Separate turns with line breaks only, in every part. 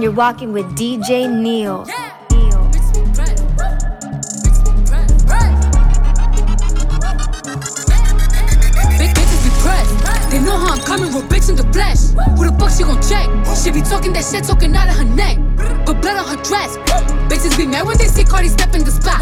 You're walking with DJ Neil.
They know how I'm coming with bitch in the flesh. Who the fuck she gon' check? She be talking that shit, talking out of her neck. But blood on her dress. Bitches be mad when they see Cardi step in the spot.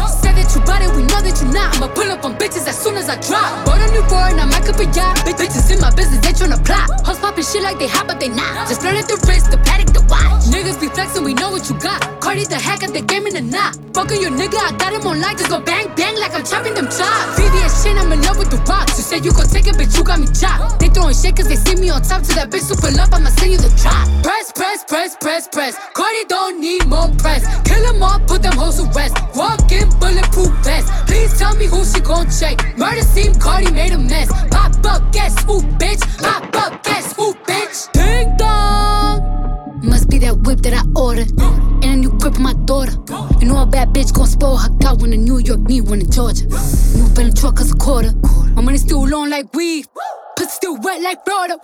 That you bought it, we know that you not. I'ma pull up on bitches as soon as I drop. Bought a new foreign, I might up a yacht. Bitch, bitches in my business, they tryna plot. Hoes poppin' shit like they hot, but they not. Just flirting the wrist, the paddock, watch. Niggas be flexing, we know what you got. Cardi the hack at the game in the knot. Fuckin' your nigga, I got him on light. Just go bang, bang like I'm chopping them chops. VVS shit, I'm in love with the rocks. You said you gon' take it, bitch, you got me chopped. They throwing shit cause they see me on top. To that bitch super love, I'ma send you the drop. Press, press, press, press, press. Cardi don't need more press. Kill them all, put them hoes to rest. Walk in bulletproof vest. Please tell me who she gon' check. Murder scene, Cardi made a mess. Pop up, guess who, bitch? Pop up, guess ordered. And a new grip on my daughter. You know a bad bitch gon' spoil her got one in New York, need one in Georgia. New Bentley truck cause a quarter. My money still long like weed. Still wet like Florida.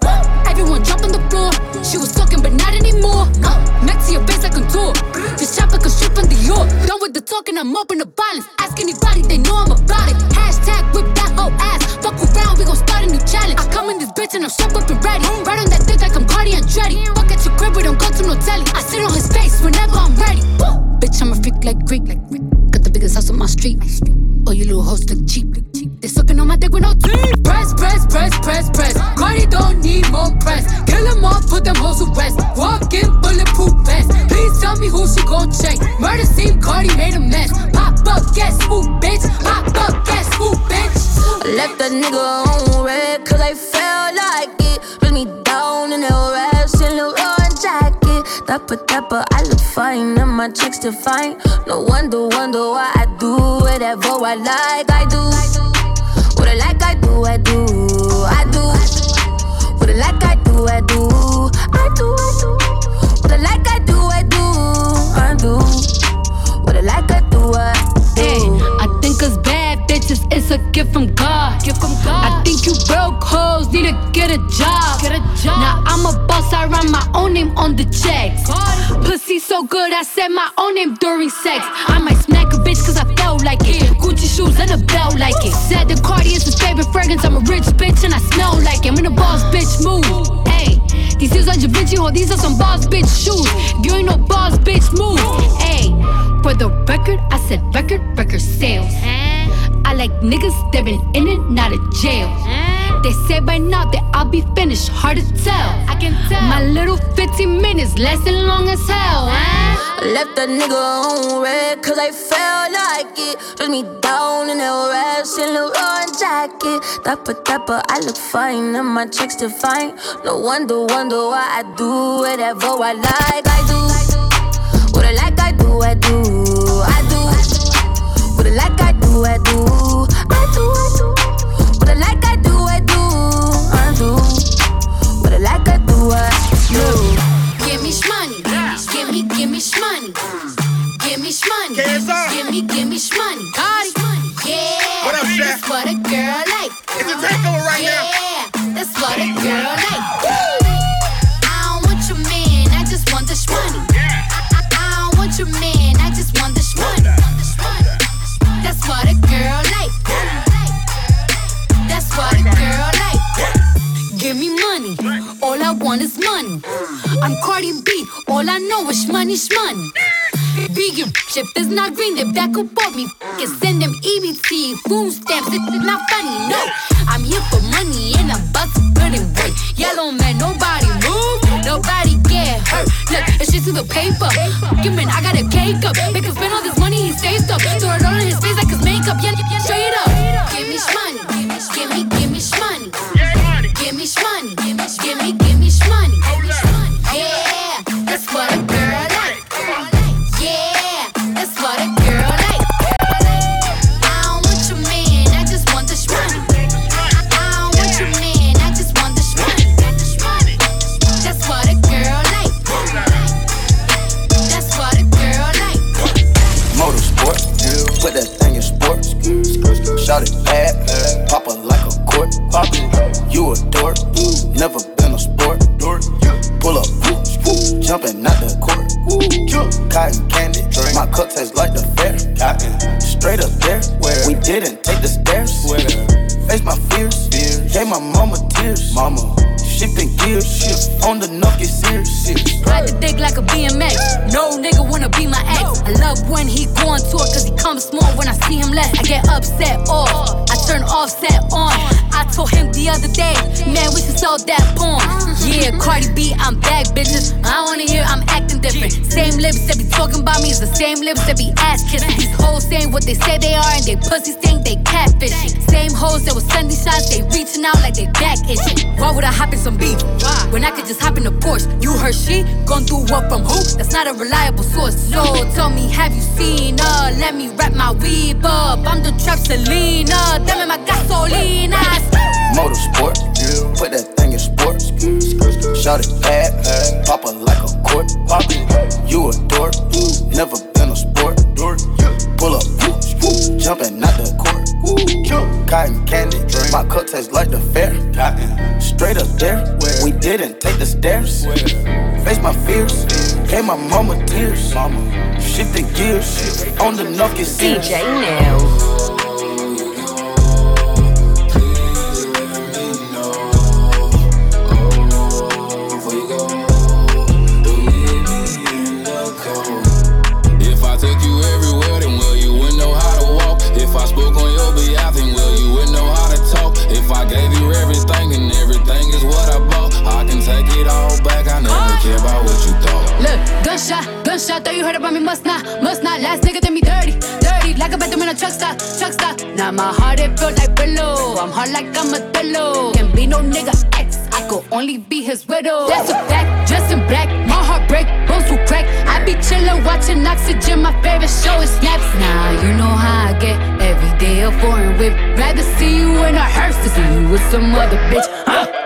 Everyone jump on the floor. She was talking, but not anymore. Uh, next to your face like a tour. Just like a strip on the York. Done with the talking, I'm in the violence. Ask anybody, they know I'm about it. Hashtag whip that whole ass. Fuck around, we gon' start a new challenge. I come in this bitch and I'm strapped up and ready. Right on that dick like I'm Cardi Andretti. Fuck at your crib, we don't go to no telly. I sit on his face whenever I'm ready. Woo! Bitch, I'm a freak like Greek. The biggest house on my street. Oh, you little hoes look cheap. They sucking on my dick with no teeth. Press, press, press, press, press. Cardi don't need more press. Kill them all, put them hoes to rest. Walk in bulletproof vest. Please tell me who she gon' check. Murder scene, Cardi made a mess. Pop up, guess who, bitch? Pop up, guess who, bitch?
I left that nigga on red, cause I felt Dapper, dapper, I look fine, and my checks define. No wonder, wonder why I do whatever I like, I do. What I like, I do, I do, I do. What I like, I do, I do, I do, I do. What I like, I do,
it's a gift from God. Gift from God. I think you broke hoes need to get a job. Get a job. Now I'm a boss, I write my own name on the checks. Pussy so good, I said my own name during sex. I might smack a bitch cause I felt like it. Gucci shoes and a belt like it. Said the Cardi is his favorite fragrance. I'm a rich bitch and I smell like it. I'm in a boss bitch move. Hey, these heels are Da Vinci, or these are some boss bitch shoes. If you ain't no boss bitch move. Hey, for the record, I said record, record sales. I like niggas that been in and out of jail. Mm. They say by now that I'll be finished, hard to tell. I can tell. My little 15 minutes lasting long as hell. Mm.
I left that nigga on red cause I felt like it. Dress me down in that rest in the run jacket. Dapper, dapper, I look fine and my checks define. No wonder, wonder why I do whatever I like. I do what I like, I do, I do, I do. What I like, I do, I do,
me, give me shmoney. Give me shmoney. Give me, give me shmoney. Yeah.
What up, Shaq?
That's what a girl like.
It's a takeover right
yeah.
now.
That's what a girl like. I don't want your man, I just want the shmoney. I, I don't want your man, I just want the shmoney. That's what a girl like. That's what a girl like. Give me money, all I want is money. I'm Cardi B, all I know is money, money. Vegan shit is not green, they back up on me. Can send them EBT, food stamps, it's not funny, no. I'm here for money and I'm about to put it work. Yellow man, nobody move, nobody get hurt. Look, it's just to the paper. Give man, I got a cake up. Make him spend all this money he saved up. Throw it all in his face like his makeup, yeah, straight up. Give me shmoney, give me, give me. Give me shmoney, give me, give me, give me same lips that be ass kissing. These hoes saying what they say they are, and they pussies think they catfishing. Same hoes that was sending shots, they reaching out like they back itching. Why would I hop in some beef? When I could just hop in a Porsche. You heard she gon' do what from who? That's not a reliable source. So tell me, have you seen her? Let me wrap my weave up. I'm the trap Selena. Dame my gasolina.
Motorsport, put that thing in sports. Shout it bad, pop her like a court. You a dork, never jumping out the court. Cotton candy, my cup tastes like the fair. Straight up there, we didn't take the stairs. Face my fears, gave my mama tears. Shifting gears, on the knock, get serious.
DJ Nails.
Heard about me, must not, must not. Last nigga did me dirty, dirty. Like a bedroom in a truck stop, truck stop. Now my heart it feel like pillow. I'm hard like I'm a pillow. Can be no nigga ex. I could only be his widow. That's a fact, dressed in black. My heart break, bones will crack. I be chillin', watching Oxygen. My favorite show is Snaps. Now you know how I get. Every day a foreign whip. Rather see you in a hearse than see you with some other bitch. Huh?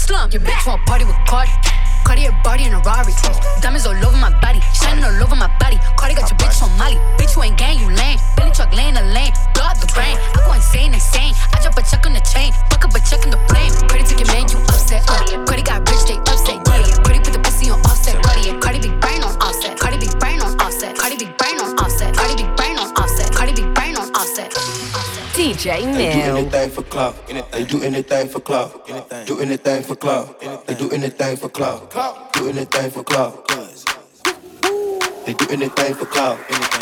Slump. Your bitch want party with Cardi. Cardi a body in a Rari. Diamonds all over my body. Shining all over my body. Cardi got your bitch on Molly. Bitch, you ain't gang, you lame. Billy truck laying the lane. Blow up the brain. I go insane, insane. I drop a check on the chain. Fuck up a check in the flame. Cardi took your man, you upset. Uh. Cardi got rich, they upset. Yeah. Cardi put the pussy on offset. Cardi, Cardi big brain on offset. Cardi big brain on offset. Cardi big brain on offset. Cardi big brain on offset. Cardi big brain on offset.
DJ
They do anything for clout. They do anything for clout. Do anything for clout. They do anything for clout. Do anything for clout. They do anything for clout.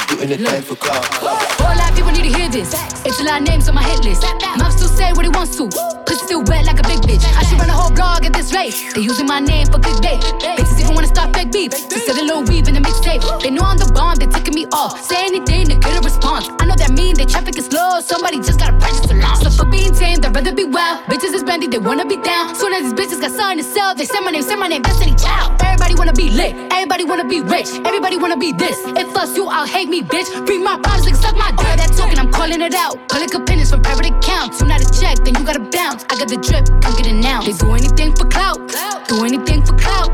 Do anything for clout.
Lot of people need to hear this. It's a lot of names on my hit list. Mouth still say what he wants to. Pussy still wet like a big bitch. I should run a whole blog at this rate. They using my name for clickbait. Bitches even wanna start fake beef. Sell a little weave in the mixtape. They know I'm the bomb, They're taking me off. Say anything to get a response. I know that mean they traffic is slow. Somebody just wild. Bitches is bendy, they wanna be down. Soon as these bitches got something to sell, they say my name, say my name, Destiny Child. Everybody wanna be lit, everybody wanna be rich, everybody wanna be this. If us you, I'll hate me, bitch. Free my problems, like suck my dick. That talking, I'm calling it out. Public opinions from private accounts. You not a check, then you gotta bounce. I got the drip, I'm it now. They do anything for clout, do anything for clout.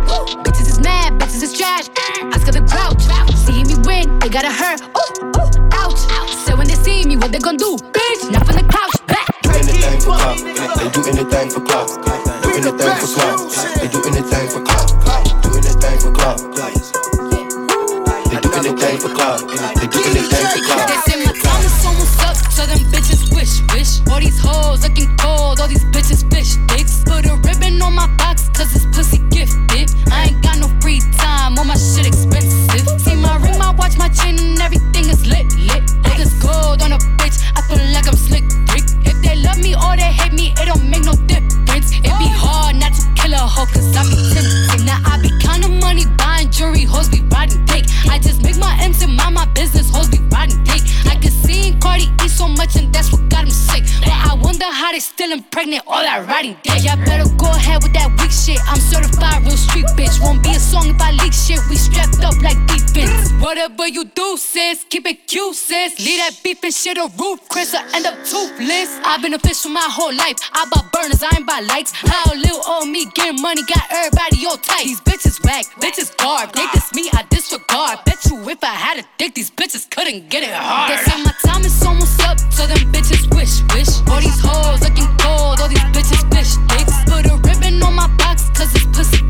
Bitches is mad, bitches is trash. I Ask the grouch. Seeing me win, they gotta hurt. Ooh, ooh, ouch. So when they see me, what they gon' do? Bitch, not from the
for clout. They do anything for clout. Do anything for clout.
Leave that beef and shit a roof, Chris, I end up toothless. I've been a bitch my whole life. I buy burners, I ain't buy lights. How little old me getting money got everybody all tight. These bitches whack, bitches garb. They diss me, I disregard. Bet you if I had a dick, these bitches couldn't get it hard. They say my time is almost up, so them bitches wish, wish. All these hoes looking gold, all these bitches bitch dicks. Put a ribbon on my box, cause it's pussy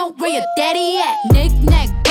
know where your daddy at. Nick knack.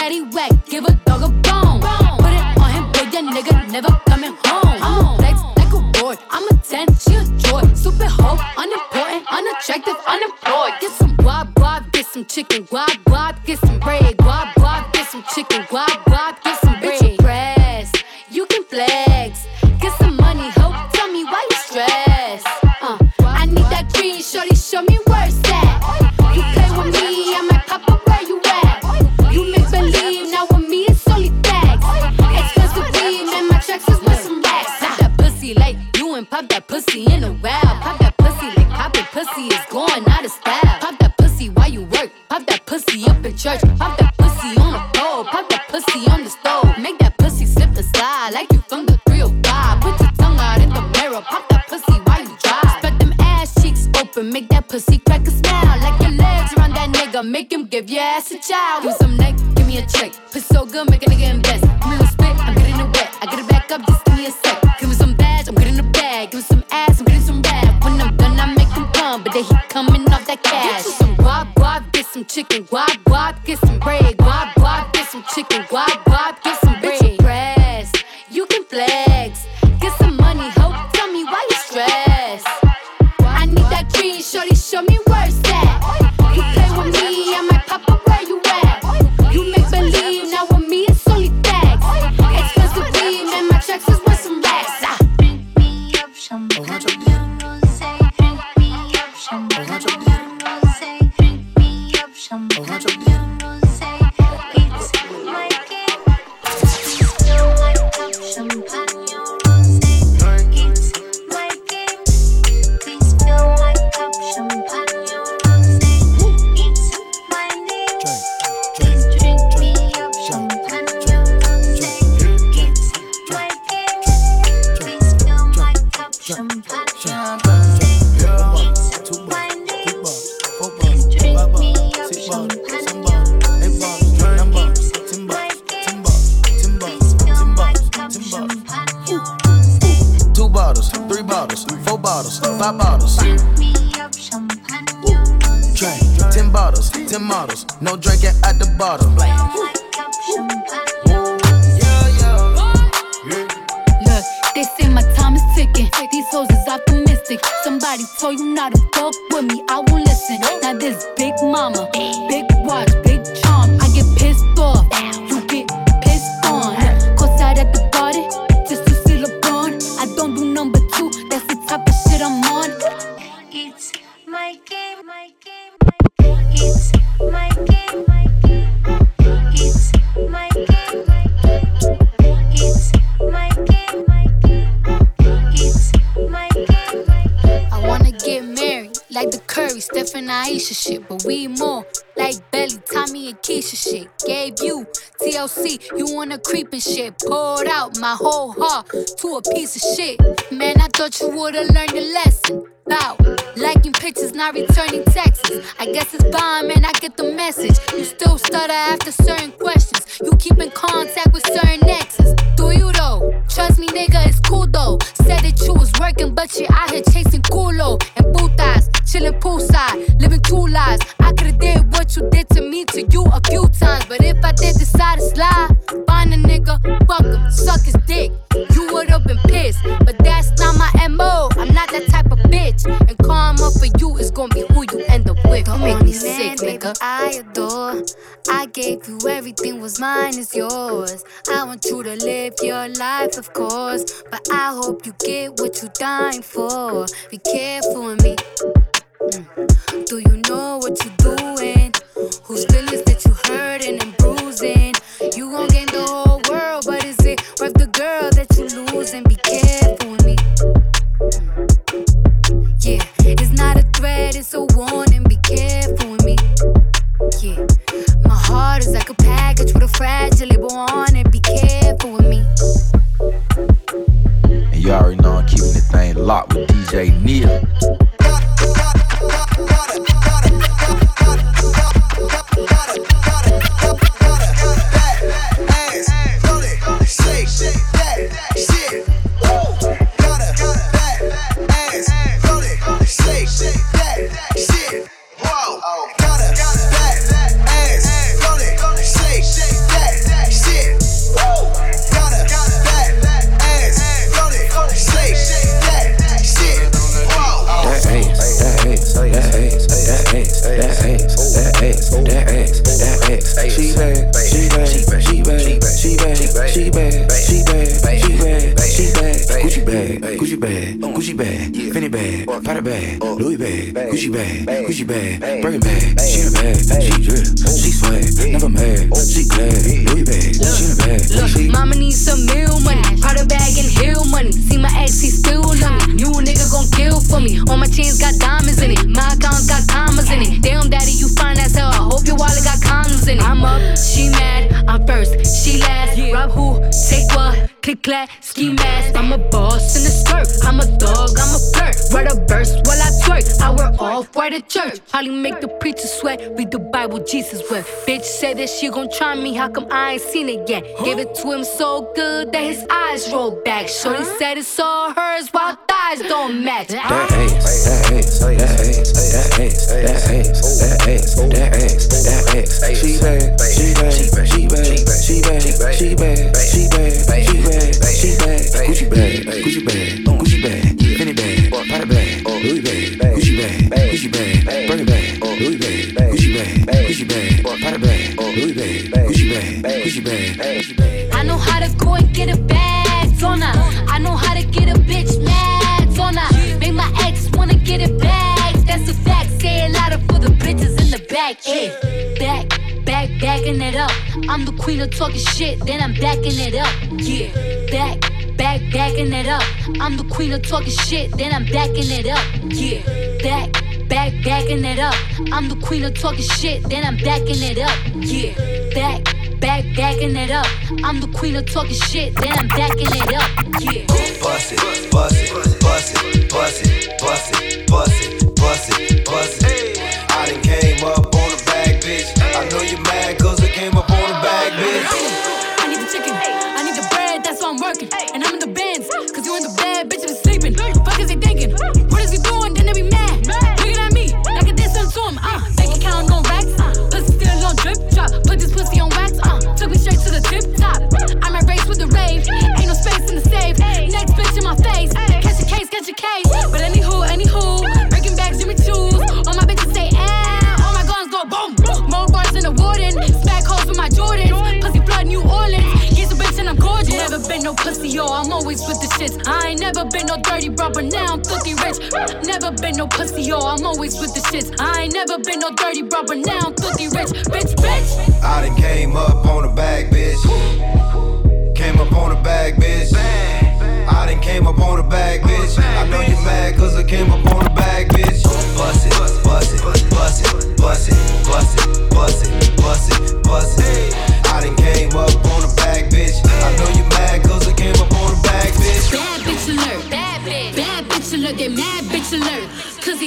make him give your ass a child. Give me some neck, give me a check. Put so good, make a nigga invest. Give me no spit, I'm getting it wet. I get it back up, just give me a sec. Give me some badge, I'm getting a bag. Give me some ass, I'm getting some rap. When I'm done, I make him come, but then he coming off that cash. Some guap, guap, get some chicken guap. but we more like Belly, Tommy, and Keisha shit. Gave you TLC, you wanna creep and shit. Pulled out my whole heart to a piece of shit. Man, I thought you would've learned your lesson. Now Liking pictures, not returning texts. I guess it's fine, man. I get the message. You still stutter after certain questions. You keep in contact with certain exes. Do you though? Trust me, nigga, it's cool though. Said that you was working, but you out here chasing culo and putas. Chillin' poolside, living two lives. I could've did what you did to me to you a few times. But if I did decide to slide, find a nigga, fuck him, suck his dick. You would've been pissed, but that's not my MO. I'm not that type of bitch. And karma for you is gonna be who you end up with. Don't make me sick, nigga.
I adore. I gave you everything, was mine is yours. I want you to live your life, of course. But I hope you get what you're dying for. Be careful with me. Do you know what you're doing? Whose feelings that you hurting and bruising? You gon' gain the whole world, but is it worth the girl that you losing? Be careful with me. Yeah, it's not a threat, it's a warning. Be careful with me. Yeah, my heart is like a package with a fragile label on it. Be careful with me.
And you already know I'm keeping the thing locked with DJ Neil. She glad, Louis bag, she in a bag,
Look,
she
mama needs some meal money, Prada bag and heel money. See my ex, he still love me. New nigga gon' kill for me. All my chains got diamonds in it, my accounts got commas in it. Damn, daddy, you fine as hell. I hope your wallet got condoms in it. I'm up, she mad, I'm first, she last. Rob who, take what? Click clack, ski mask. I'm a boss in the skirt. I'm a dog, I'm a flirt. Write a verse I. Wear off white at church. Probably make the preacher sweat. Read the Bible, Jesus wept. Bitch said that she gon' try me. How come I ain't seen it yet? Gave it to him so good that his eyes rolled back. Shorty said it's all hers while thighs don't match.
That ass, that ass, that ass, that ass, that ass, that ass, that ass, that ass. She bad, she bad, she bad, she bad, she bad, she bad, she bad, she bad. Gucci bag, Gucci bag, Gucci bag, Fendi bag, Prada bag, Louis bag, Gucci bag, Birkin bag, Louis bag, Gucci bag, Gucci bag, Prada bag, Louis bag, Gucci bag, Gucci bag,
I know how to go and get a bag on her. I know how to get a bitch mad on her. Make my ex wanna get it back. That's a fact. Say it louder for the bitches in the back. Yeah, back, back, backing it up. I'm the queen of talking shit, then I'm backing it up. Yeah, back, back, backing it up. I'm the queen of talking shit, then I'm backing it up. Yeah, back, back, backing it up. I'm the queen of talking shit, then I'm backing it up. Yeah, back back, backing it up. I'm the queen of talking shit, then I'm backing it up. Yeah.
Bust it, bust it, bust it, bust it, bust it, bust it, bust it, bust it. I done came up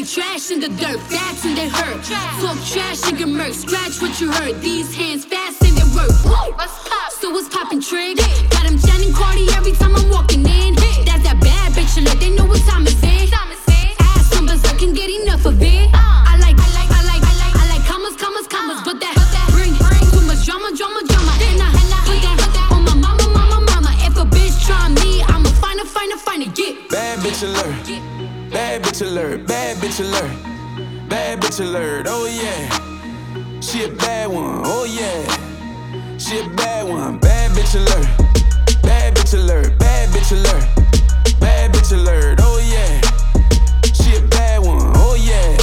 facts and they hurt. Talk trash and get murked. Scratch what you heard. These hands fast and they work. So what's poppin' trig? Got him shining Cardi every time I'm walking in. That's that bad bitch alert. They know what time
alert. Bad bitch alert. Bad bitch alert. Oh yeah. She a bad one. Oh yeah. She a bad one. Bad bitch alert. Bad bitch alert. Bad bitch alert. Bad bitch alert. Oh yeah. She a bad one. Oh yeah.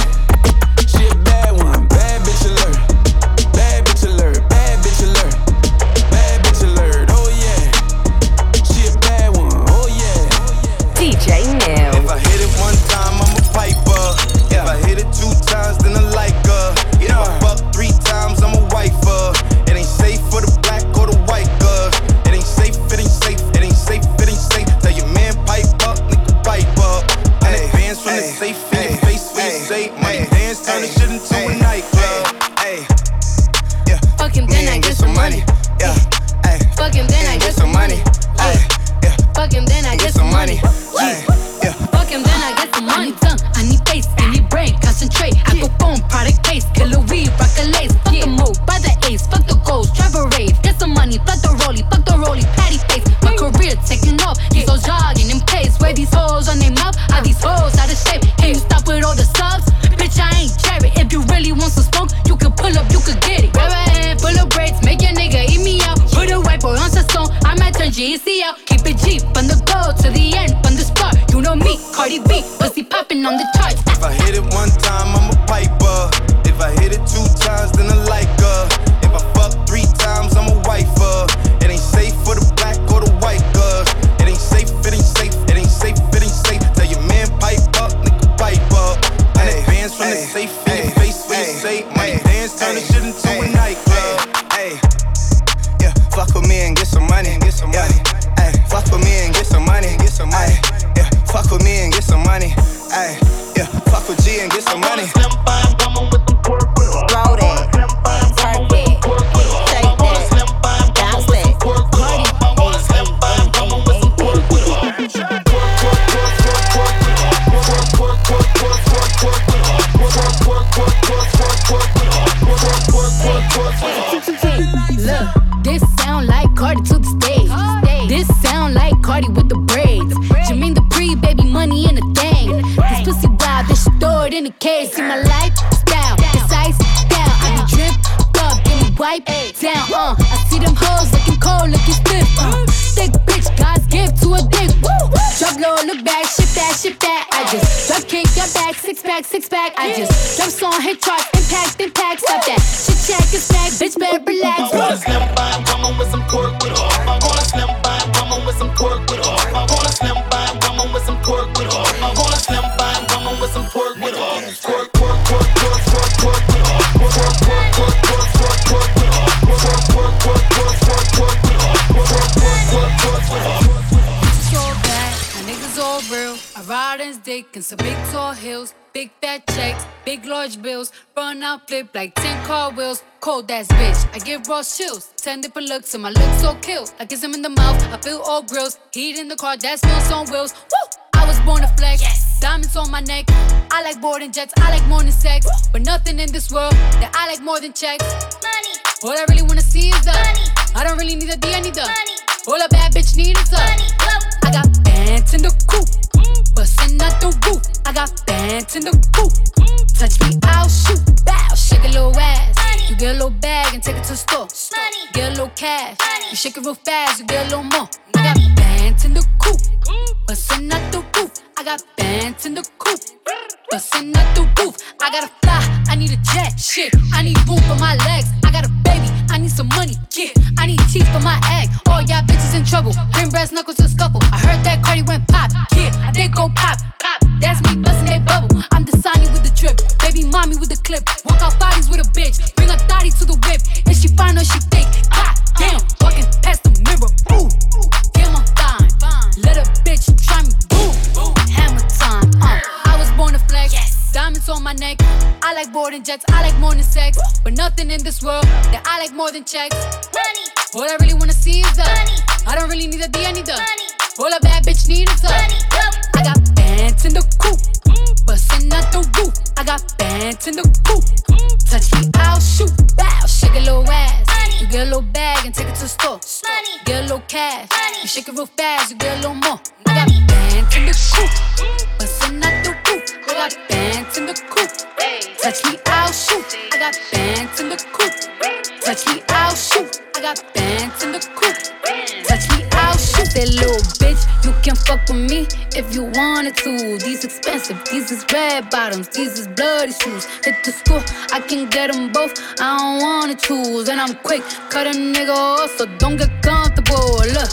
Really want some smoke, you can pull up, you could get it. Grab a hand full of braids, make your nigga eat me out. Put a white boy on sa song, I might turn GEC out. Keep it G from the go to the end, from the start. You know me, Cardi B, pussy popping on the charts.
If I hit it one time, I'm a piper. Some money.
Real. I ride in dick and some big tall hills, big fat checks, big large bills. Run out, flip like 10 car wheels. Cold ass bitch, I give raw chills. 10 different looks and my looks so kill. I kiss him in the mouth, I feel all grills. Heat in the car, that smells on wheels. Woo! I was born to flex. Diamonds on my neck. I like boarding jets, I like more than sex. But nothing in this world that I like more than checks.
Money,
All I really wanna see is the
Money.
I don't really need a D, I need the
money,
All a bad bitch need is the
money, whoa.
I got bands in the coop, bustin' out the roof. I got bands in the coop. Touch me, I'll shoot. Bow, shake a little ass. You get a little bag and take it to the store.
Money.
Get a little cash. You shake it real fast, you get a little more. I got bands in the coop, bustin' out the roof. I got bands in the coop, bustin' out the roof. I gotta fly, I need a jet. Shit, I need room for my legs. I got a baby, I need some money. Yeah, I need teeth for my egg. Y'all bitches in trouble. Bring brass knuckles to scuffle. I heard that Cardi went pop. Yeah, did go pop. Pop. That's me busting that bubble. I'm the Sonny with the drip. Baby mommy with the clip. Walk out bodies with a bitch. Bring a thotty to the whip. And she fine or she I than jets, I like more than sex. But nothing in this world that I like more than checks.
Money,
All I really wanna see is the
Money.
I don't really need a D, I need the
money,
All a bad bitch need is the
money.
I got bands in the coop, mm. bustin' out the roof. I got bands in the coop. Mm. Touch me, I'll shoot. Bow, shake a little ass. You get a little bag and take it to the store.
Money.
Get a little cash.
Money.
You shake it real fast, you get a little more. I got bands in the coop, mm. bustin' out the got bands in the coop. Touch me, I'll shoot. I got bands in the coop. Touch me, I'll shoot. I got bands in the coop. Touch me, I'll shoot. That little bitch, you can fuck with me if you wanted to. These expensive, these is red bottoms, these is bloody shoes. Hit the school, I can get them both. I don't wanna choose, and I'm quick, cut a nigga off, so don't get comfortable. Look,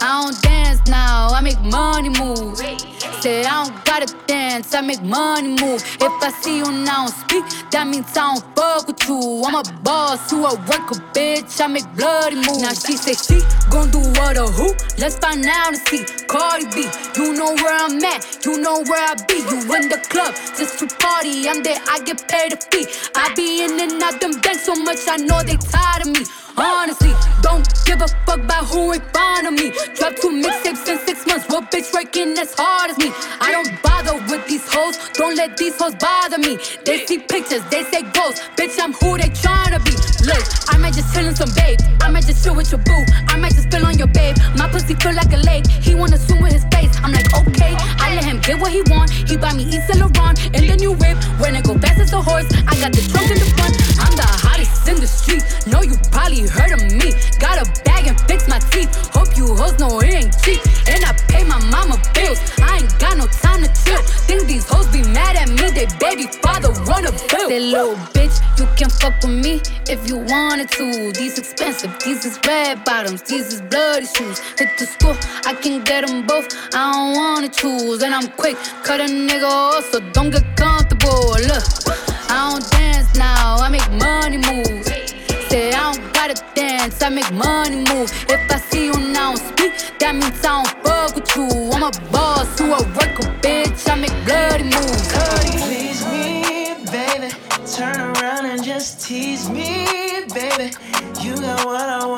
I don't dance now, I make money move. Say I don't gotta dance, I make money move. If I see you now speak, that means I don't fuck with you. I'm a boss, you a worker, bitch. I make bloody moves. Now she say she gon' do what or who? Let's find out and see. Cardi B, you know where I'm at, you know where I be. You in the club just to party. I'm there, I get paid a fee. I be in and out them banks so much, I know they tired of me. Honestly, don't give a fuck about who in front of me. Drop two mixtapes in six months. What bitch working as hard as me? I don't bother with these hoes. Don't let these hoes bother me. They see pictures, they say ghosts. Bitch, I'm who they tryna be. Look, I might just chill in some babe. I might just chill with your boo. I might just spill on your babe. My pussy feel like a lake. He wanna swim with his face. I'm like, okay. I let him get what he want. He buy me East Laurent in the new whip. When I go fast as a horse, I got the trunk in the front. I'm the hottest in the street. Know you probably heard of me. Got a bag and fix my teeth. Hope you hoes know it ain't cheap. And I pay my mama bills. I ain't got no time to chill. Think these hoes be mad at me. They baby father wanna bill. That little bitch, you can fuck with me if you wanted to. These expensive, these is red bottoms, these is bloody shoes. Hit the school, I can get them both. I don't wanna choose. And I'm quick, cut a nigga off, so don't get comfortable. Look, I don't dance now, I make money moves. Say I don't gotta dance, I make money move. If I see you now speak, that means I don't fuck with you. A boss, you a worker, bitch. I make bloody moves.
Please me, baby. Turn around and just tease me, baby. You got what I want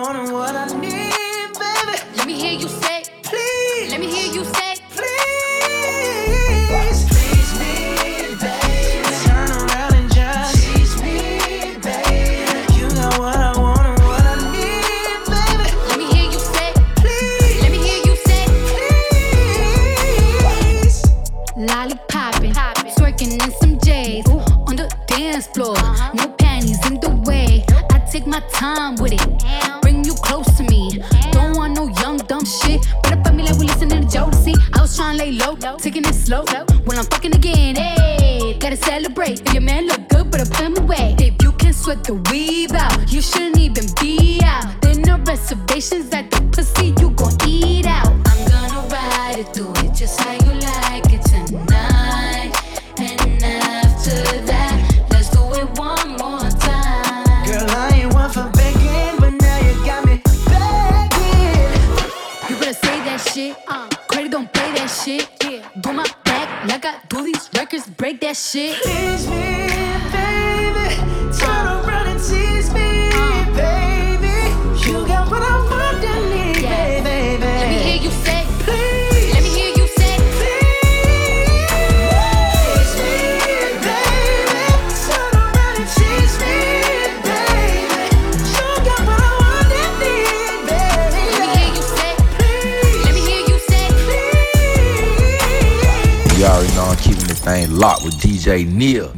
There no
Neil.